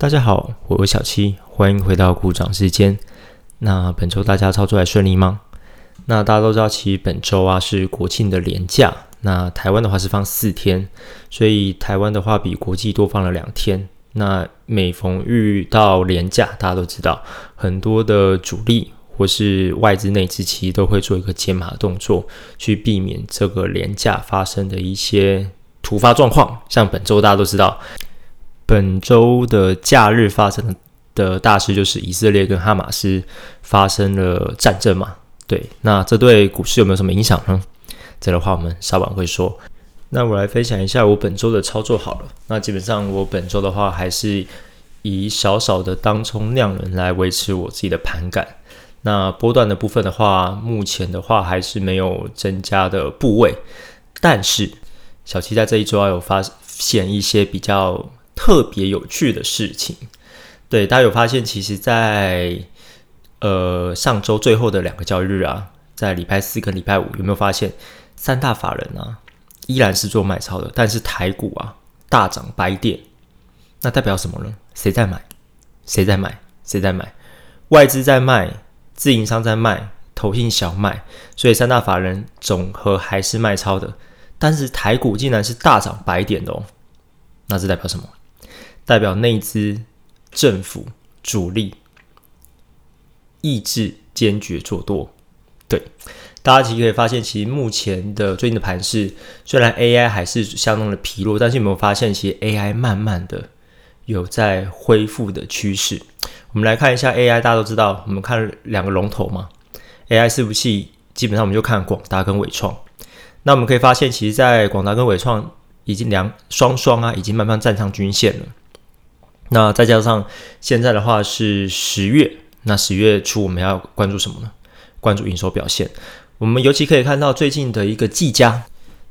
大家好，我是小七，欢迎回到股掌时间。那本周大家操作还顺利吗？那大家都知道，其实本周啊是国庆的连假。那台湾的话是放四天，所以台湾的话比国际多放了两天。那每逢遇到连假，大家都知道，很多的主力或是外资内资其实都会做一个减码动作，去避免这个连假发生的一些突发状况。像本周大家都知道。本周的假日发生的大事就是以色列跟哈马斯发生了战争嘛？对，那这对股市有没有什么影响呢？这的话我们稍晚会说。那我来分享一下我本周的操作好了。那基本上我本周的话还是以少少的当冲量能来维持我自己的盘感。那波段的部分的话，目前的话还是没有增加的部位，但是小七在这一周有发现一些比较。特别有趣的事情，对大家有发现？其实，在呃上周最后的两个交易日啊，在礼拜四跟礼拜五，有没有发现三大法人啊依然是做卖超的，但是台股啊大涨百点，那代表什么呢？谁在买？谁在买？谁在买？外资在卖，自营商在卖，投信小卖，所以三大法人总和还是卖超的，但是台股竟然是大涨百点的哦，那这代表什么？代表内资、政府、主力意志坚决做多，对大家其实可以发现，其实目前的最近的盘势，虽然 AI 还是相当的疲弱，但是有没有发现，其实 AI 慢慢的有在恢复的趋势？我们来看一下 AI，大家都知道，我们看两个龙头嘛，AI 伺服器基本上我们就看广达跟伟创，那我们可以发现，其实，在广达跟伟创已经两双双啊，已经慢慢站上均线了。那再加上现在的话是十月，那十月初我们要关注什么呢？关注营收表现。我们尤其可以看到最近的一个技嘉，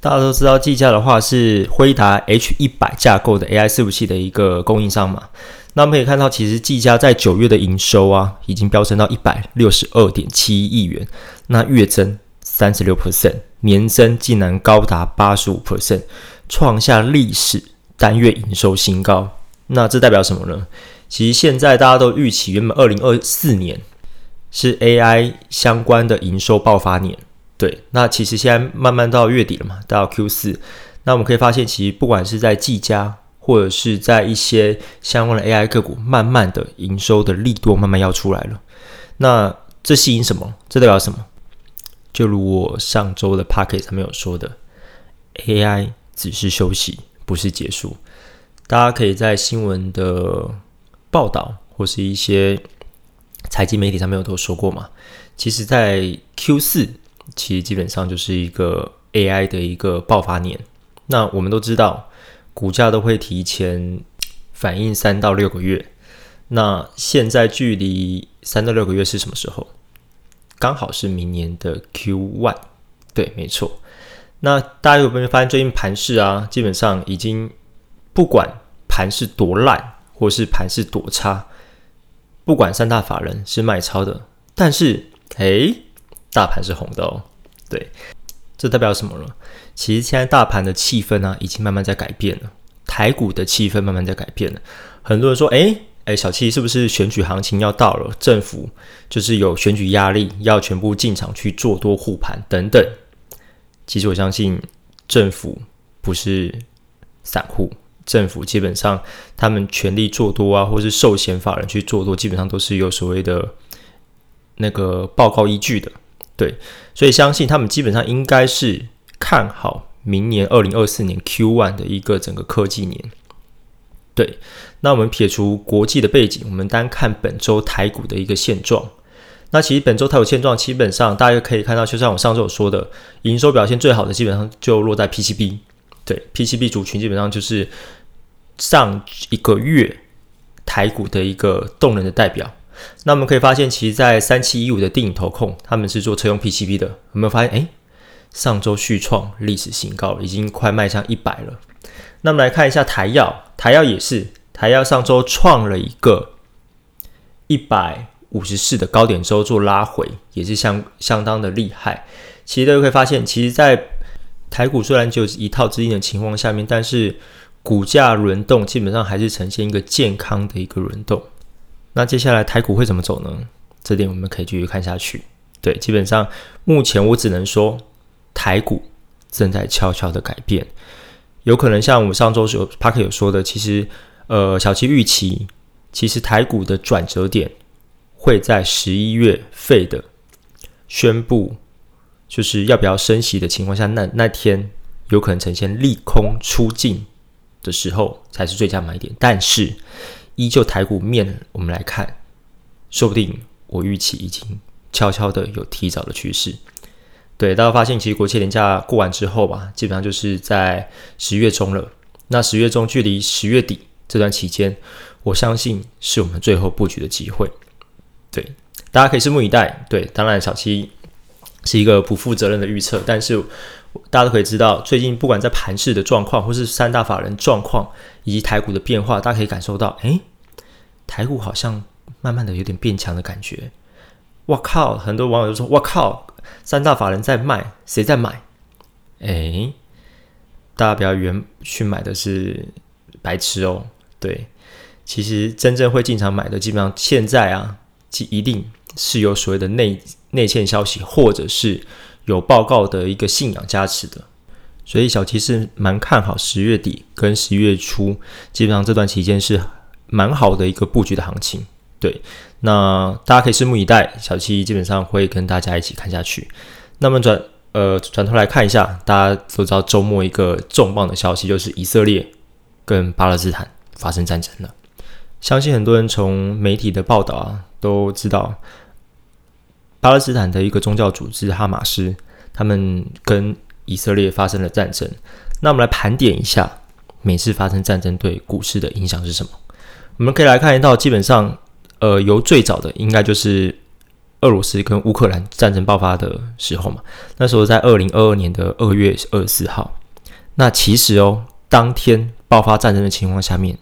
大家都知道技嘉的话是辉达 H 一百架构的 AI 伺服器的一个供应商嘛。那我们可以看到，其实技嘉在九月的营收啊，已经飙升到一百六十二点七亿元，那月增三十六 percent，年增竟然高达八十五 percent，创下历史单月营收新高。那这代表什么呢？其实现在大家都预期，原本二零二四年是 AI 相关的营收爆发年。对，那其实现在慢慢到月底了嘛，到 Q 四，那我们可以发现，其实不管是在技嘉，或者是在一些相关的 AI 个股，慢慢的营收的力度慢慢要出来了。那这吸引什么？这代表什么？就如我上周的 p a c k e t 上面有说的，AI 只是休息，不是结束。大家可以在新闻的报道或是一些财经媒体上面有都说过嘛？其实，在 Q 四其实基本上就是一个 AI 的一个爆发年。那我们都知道，股价都会提前反应三到六个月。那现在距离三到六个月是什么时候？刚好是明年的 Q one。对，没错。那大家有没有发现，最近盘势啊，基本上已经。不管盘是多烂，或是盘是多差，不管三大法人是卖超的，但是哎，大盘是红的哦。对，这代表什么了？其实现在大盘的气氛呢，已经慢慢在改变了。台股的气氛慢慢在改变了。很多人说，哎哎，小七是不是选举行情要到了？政府就是有选举压力，要全部进场去做多护盘等等。其实我相信，政府不是散户。政府基本上，他们全力做多啊，或是寿险法人去做多，基本上都是有所谓的那个报告依据的，对，所以相信他们基本上应该是看好明年二零二四年 Q one 的一个整个科技年。对，那我们撇除国际的背景，我们单看本周台股的一个现状。那其实本周台股现状，基本上大家可以看到，就像我上周所说的，营收表现最好的基本上就落在 PCB。对 PCB 族群基本上就是上一个月台股的一个动能的代表。那我们可以发现，其实，在三七一五的电影投控，他们是做车用 PCB 的。有没有发现？哎，上周续创历史新高，已经快迈向一百了。那么来看一下台药，台药也是，台药上周创了一个一百五十四的高点之后做拉回，也是相相当的厉害。其实大家会发现，其实，在台股虽然只有一套资金的情况下面，但是股价轮动基本上还是呈现一个健康的一个轮动。那接下来台股会怎么走呢？这点我们可以继续看下去。对，基本上目前我只能说台股正在悄悄的改变，有可能像我们上周有 Parker 有说的，其实呃小七预期，其实台股的转折点会在十一月费的宣布。就是要不要升息的情况下，那那天有可能呈现利空出尽的时候，才是最佳买点。但是，依旧台股面我们来看，说不定我预期已经悄悄的有提早的趋势。对，大家发现其实国庆年假过完之后吧，基本上就是在十月中了。那十月中距离十月底这段期间，我相信是我们最后布局的机会。对，大家可以拭目以待。对，当然小七。是一个不负责任的预测，但是大家都可以知道，最近不管在盘市的状况，或是三大法人状况，以及台股的变化，大家可以感受到，哎，台股好像慢慢的有点变强的感觉。我靠，很多网友就说，我靠，三大法人在卖，谁在买？哎，大家不要原去买的是白痴哦。对，其实真正会进场买的，基本上现在啊，即一定是有所谓的内。内线消息，或者是有报告的一个信仰加持的，所以小七是蛮看好十月底跟十一月初，基本上这段期间是蛮好的一个布局的行情。对，那大家可以拭目以待，小七基本上会跟大家一起看下去。那么转呃转头来看一下，大家都知道周末一个重磅的消息，就是以色列跟巴勒斯坦发生战争了。相信很多人从媒体的报道啊都知道。巴勒斯坦的一个宗教组织哈马斯，他们跟以色列发生了战争。那我们来盘点一下，每次发生战争对股市的影响是什么？我们可以来看一道，基本上，呃，由最早的应该就是俄罗斯跟乌克兰战争爆发的时候嘛。那时候在二零二二年的二月二十四号。那其实哦，当天爆发战争的情况下面，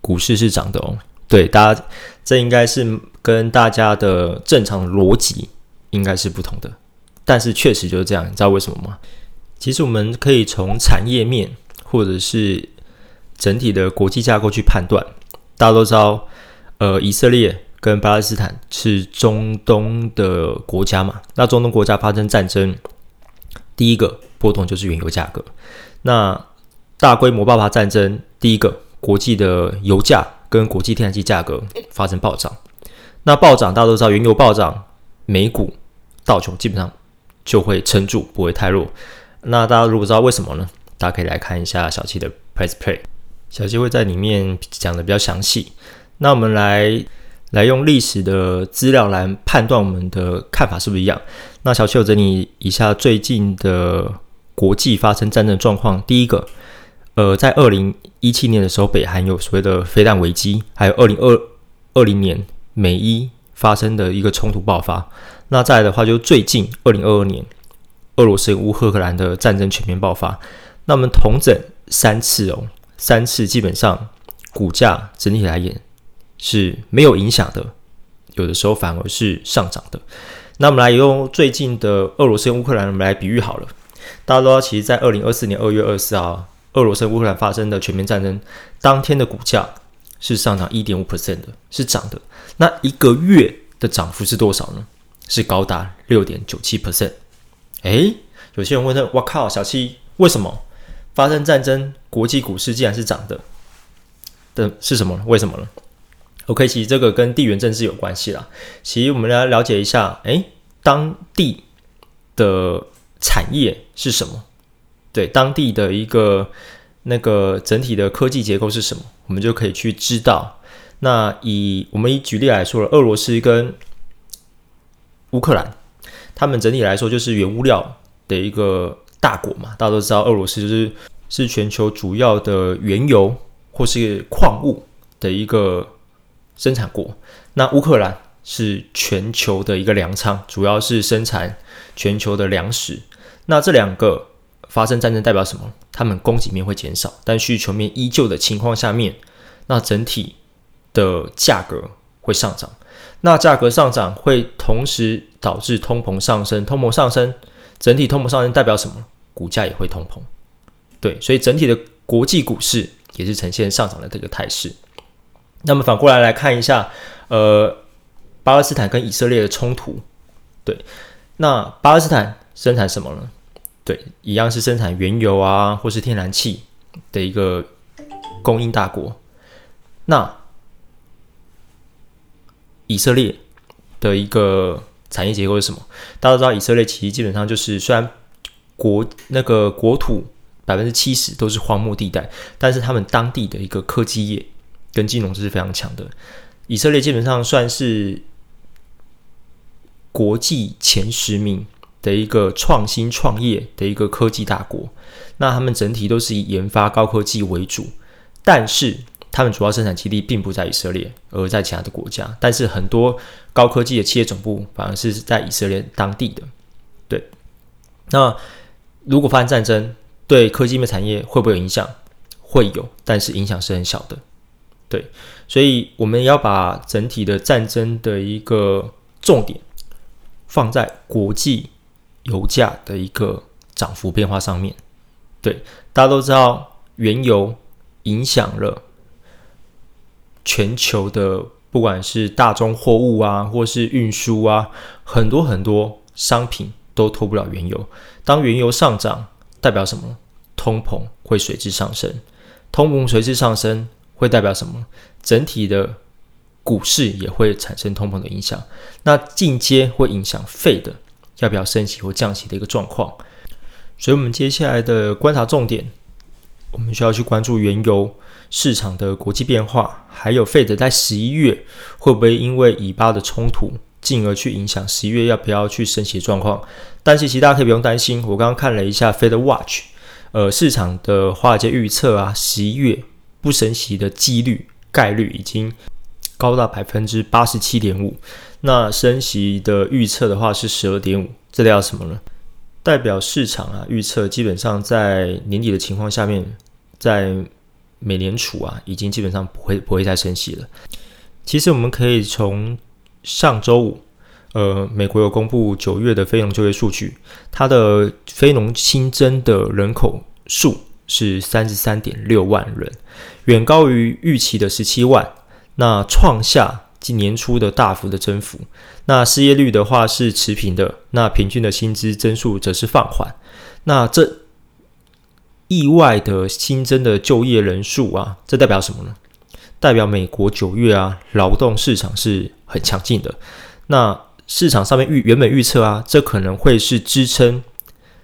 股市是涨的哦。对，大家这应该是跟大家的正常逻辑应该是不同的，但是确实就是这样，你知道为什么吗？其实我们可以从产业面或者是整体的国际架构去判断。大家都知道，呃，以色列跟巴勒斯坦是中东的国家嘛，那中东国家发生战争，第一个波动就是原油价格。那大规模爆发战争，第一个国际的油价。跟国际天然气价格发生暴涨，那暴涨大家都知道，原油暴涨，美股道琼基本上就会撑住，不会太弱。那大家如果知道为什么呢？大家可以来看一下小七的 Price Play，小七会在里面讲的比较详细。那我们来来用历史的资料来判断我们的看法是不是一样？那小七有整理一下最近的国际发生战争状况，第一个。呃，在二零一七年的时候，北韩有所谓的飞弹危机，还有二零二二零年美伊发生的一个冲突爆发。那再来的话，就最近二零二二年，俄罗斯乌克兰的战争全面爆发。那我们同整三次哦，三次基本上股价整体来言是没有影响的，有的时候反而是上涨的。那我们来用最近的俄罗斯乌克兰我们来比喻好了。大家都知道，其实，在二零二四年二月二十四号。俄罗斯乌克兰发生的全面战争当天的股价是上涨一点五 percent 的，是涨的。那一个月的涨幅是多少呢？是高达六点九七 percent。哎，有些人问他：“我靠，小七，为什么发生战争，国际股市竟然是涨的？的是什么？为什么呢？”OK，其实这个跟地缘政治有关系啦。其实我们来了解一下，哎，当地的产业是什么？对当地的一个那个整体的科技结构是什么，我们就可以去知道。那以我们以举例来说了，俄罗斯跟乌克兰，他们整体来说就是原物料的一个大国嘛。大家都知道，俄罗斯就是是全球主要的原油或是矿物的一个生产国。那乌克兰是全球的一个粮仓，主要是生产全球的粮食。那这两个。发生战争代表什么？他们供给面会减少，但需求面依旧的情况下面，那整体的价格会上涨。那价格上涨会同时导致通膨上升，通膨上升，整体通膨上升代表什么？股价也会通膨。对，所以整体的国际股市也是呈现上涨的这个态势。那么反过来来看一下，呃，巴勒斯坦跟以色列的冲突，对，那巴勒斯坦生产什么呢？对，一样是生产原油啊，或是天然气的一个供应大国。那以色列的一个产业结构是什么？大家都知道，以色列其实基本上就是虽然国那个国土百分之七十都是荒漠地带，但是他们当地的一个科技业跟金融是非常强的。以色列基本上算是国际前十名的一个创新创业的一个科技大国。那他们整体都是以研发高科技为主，但是。他们主要生产基地并不在以色列，而在其他的国家。但是很多高科技的企业总部反而是在以色列当地的。对，那如果发生战争，对科技面产业会不会有影响？会有，但是影响是很小的。对，所以我们要把整体的战争的一个重点放在国际油价的一个涨幅变化上面。对，大家都知道，原油影响了。全球的不管是大宗货物啊，或是运输啊，很多很多商品都脱不了原油。当原油上涨，代表什么？通膨会随之上升。通膨随之上升，会代表什么？整体的股市也会产生通膨的影响。那进阶会影响费的要不要升息或降息的一个状况。所以，我们接下来的观察重点，我们需要去关注原油。市场的国际变化，还有费德在十一月会不会因为以巴的冲突，进而去影响十一月要不要去升息的状况？但是其实大家可以不用担心，我刚刚看了一下 Fed Watch，呃，市场的华尔街预测啊，十一月不升息的几率概率已经高达百分之八十七点五。那升息的预测的话是十二点五，这代表什么呢？代表市场啊预测基本上在年底的情况下面，在美联储啊，已经基本上不会不会再升息了。其实我们可以从上周五，呃，美国有公布九月的非农就业数据，它的非农新增的人口数是三十三点六万人，远高于预期的十七万，那创下今年初的大幅的增幅。那失业率的话是持平的，那平均的薪资增速则是放缓。那这意外的新增的就业人数啊，这代表什么呢？代表美国九月啊，劳动市场是很强劲的。那市场上面预原本预测啊，这可能会是支撑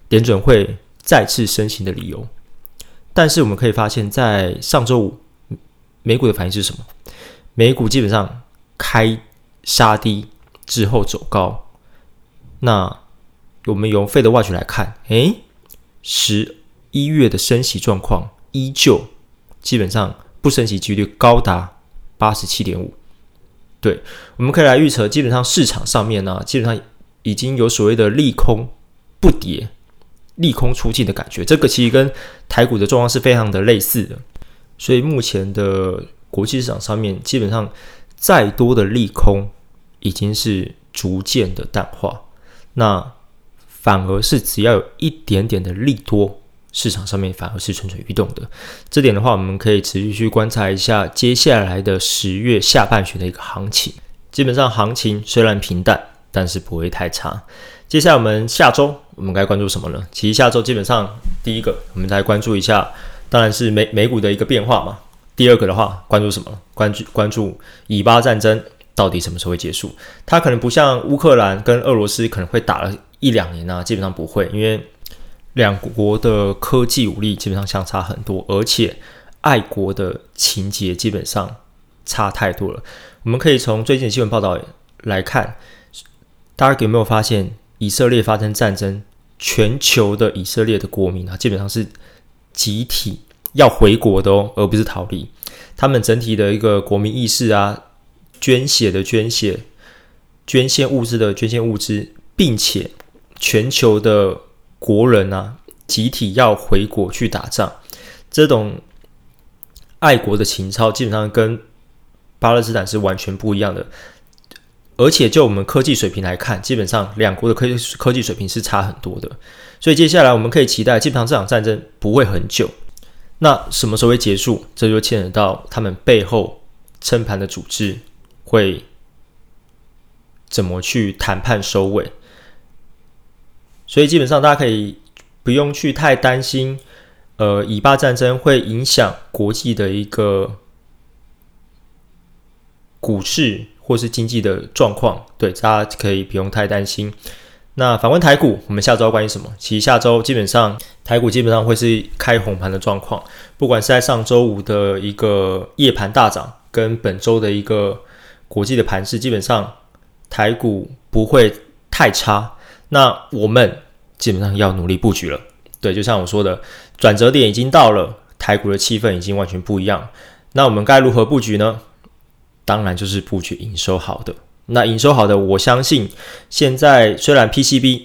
联准会再次升息的理由。但是我们可以发现，在上周五美股的反应是什么？美股基本上开杀低之后走高。那我们用费德瓦取来看，诶，十。一月的升息状况依旧，基本上不升息几率高达八十七点五。对，我们可以来预测，基本上市场上面呢，基本上已经有所谓的利空不跌、利空出尽的感觉。这个其实跟台股的状况是非常的类似的。所以目前的国际市场上面，基本上再多的利空已经是逐渐的淡化，那反而是只要有一点点的利多。市场上面反而是蠢蠢欲动的，这点的话，我们可以持续去观察一下接下来的十月下半旬的一个行情。基本上行情虽然平淡，但是不会太差。接下来我们下周我们该关注什么呢？其实下周基本上第一个，我们来关注一下，当然是美美股的一个变化嘛。第二个的话，关注什么？关注关注以巴战争到底什么时候会结束？它可能不像乌克兰跟俄罗斯可能会打了一两年啊，基本上不会，因为。两国的科技武力基本上相差很多，而且爱国的情节基本上差太多了。我们可以从最近的新闻报道来看，大家有没有发现，以色列发生战争，全球的以色列的国民啊，基本上是集体要回国的哦，而不是逃离。他们整体的一个国民意识啊，捐血的捐血，捐献物资的捐献物资，并且全球的。国人啊，集体要回国去打仗，这种爱国的情操基本上跟巴勒斯坦是完全不一样的。而且就我们科技水平来看，基本上两国的科技科技水平是差很多的。所以接下来我们可以期待，基本上这场战争不会很久。那什么时候会结束？这就牵扯到他们背后撑盘的组织会怎么去谈判收尾。所以基本上大家可以不用去太担心，呃，以巴战争会影响国际的一个股市或是经济的状况。对，大家可以不用太担心。那反观台股，我们下周关于什么？其实下周基本上台股基本上会是开红盘的状况，不管是在上周五的一个夜盘大涨，跟本周的一个国际的盘势，基本上台股不会太差。那我们基本上要努力布局了。对，就像我说的，转折点已经到了，台股的气氛已经完全不一样。那我们该如何布局呢？当然就是布局营收好的。那营收好的，我相信现在虽然 PCB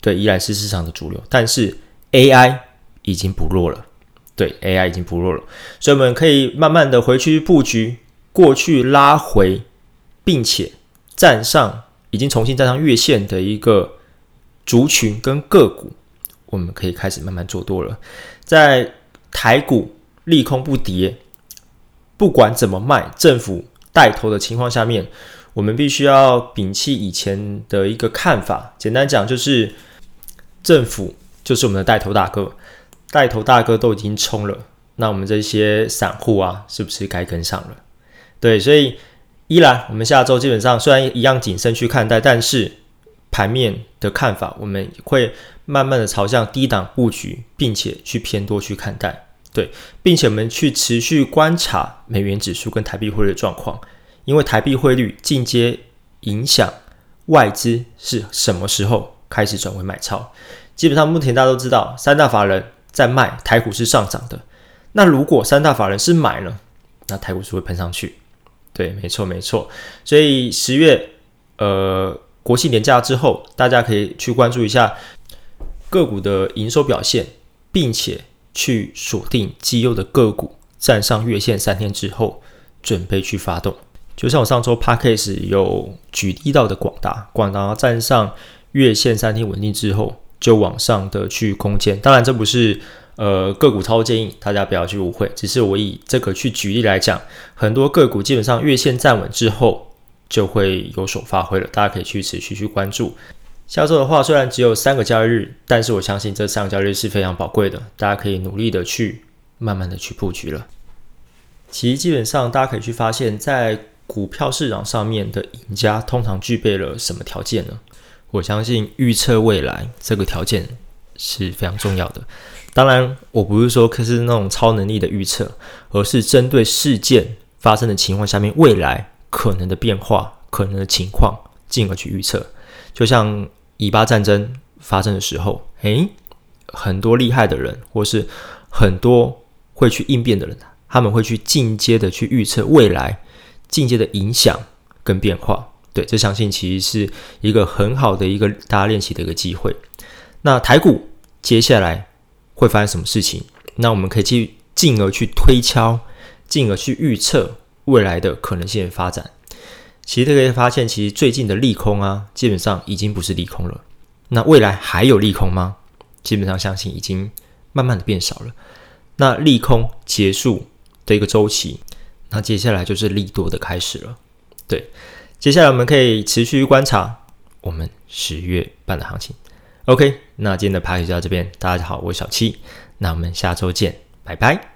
对依然是市场的主流，但是 AI 已经不弱了。对，AI 已经不弱了，所以我们可以慢慢的回去布局，过去拉回，并且站上已经重新站上月线的一个族群跟个股，我们可以开始慢慢做多了。在台股利空不跌，不管怎么卖，政府带头的情况下面。我们必须要摒弃以前的一个看法，简单讲就是政府就是我们的带头大哥，带头大哥都已经冲了，那我们这些散户啊，是不是该跟上了？对，所以依然我们下周基本上虽然一样谨慎去看待，但是盘面的看法我们会慢慢的朝向低档布局，并且去偏多去看待，对，并且我们去持续观察美元指数跟台币汇率的状况。因为台币汇率进阶影响外资是什么时候开始转为买超？基本上目前大家都知道，三大法人在卖，台股是上涨的。那如果三大法人是买呢？那台股是会喷上去。对，没错没错。所以十月呃国庆年假之后，大家可以去关注一下个股的营收表现，并且去锁定绩优的个股，站上月线三天之后，准备去发动。就像我上周 p a c k a s e 有举例到的广达，广达站上月线三天稳定之后，就往上的去空间。当然，这不是呃个股操作建议，大家不要去误会。只是我以这个去举例来讲，很多个股基本上月线站稳之后，就会有所发挥了。大家可以去持续去关注。下周的话，虽然只有三个交易日，但是我相信这三个交易日是非常宝贵的，大家可以努力的去慢慢的去布局了。其实基本上大家可以去发现，在股票市场上面的赢家通常具备了什么条件呢？我相信预测未来这个条件是非常重要的。当然，我不是说可是那种超能力的预测，而是针对事件发生的情况下面未来可能的变化、可能的情况，进而去预测。就像以巴战争发生的时候，诶，很多厉害的人，或是很多会去应变的人，他们会去进阶的去预测未来。境界的影响跟变化，对，这相信其实是一个很好的一个大家练习的一个机会。那台股接下来会发生什么事情？那我们可以去进而去推敲，进而去预测未来的可能性的发展。其实可以发现，其实最近的利空啊，基本上已经不是利空了。那未来还有利空吗？基本上相信已经慢慢的变少了。那利空结束的一个周期。那接下来就是利多的开始了，对，接下来我们可以持续观察我们十月半的行情。OK，那今天的 p a 就到这边，大家好，我是小七，那我们下周见，拜拜。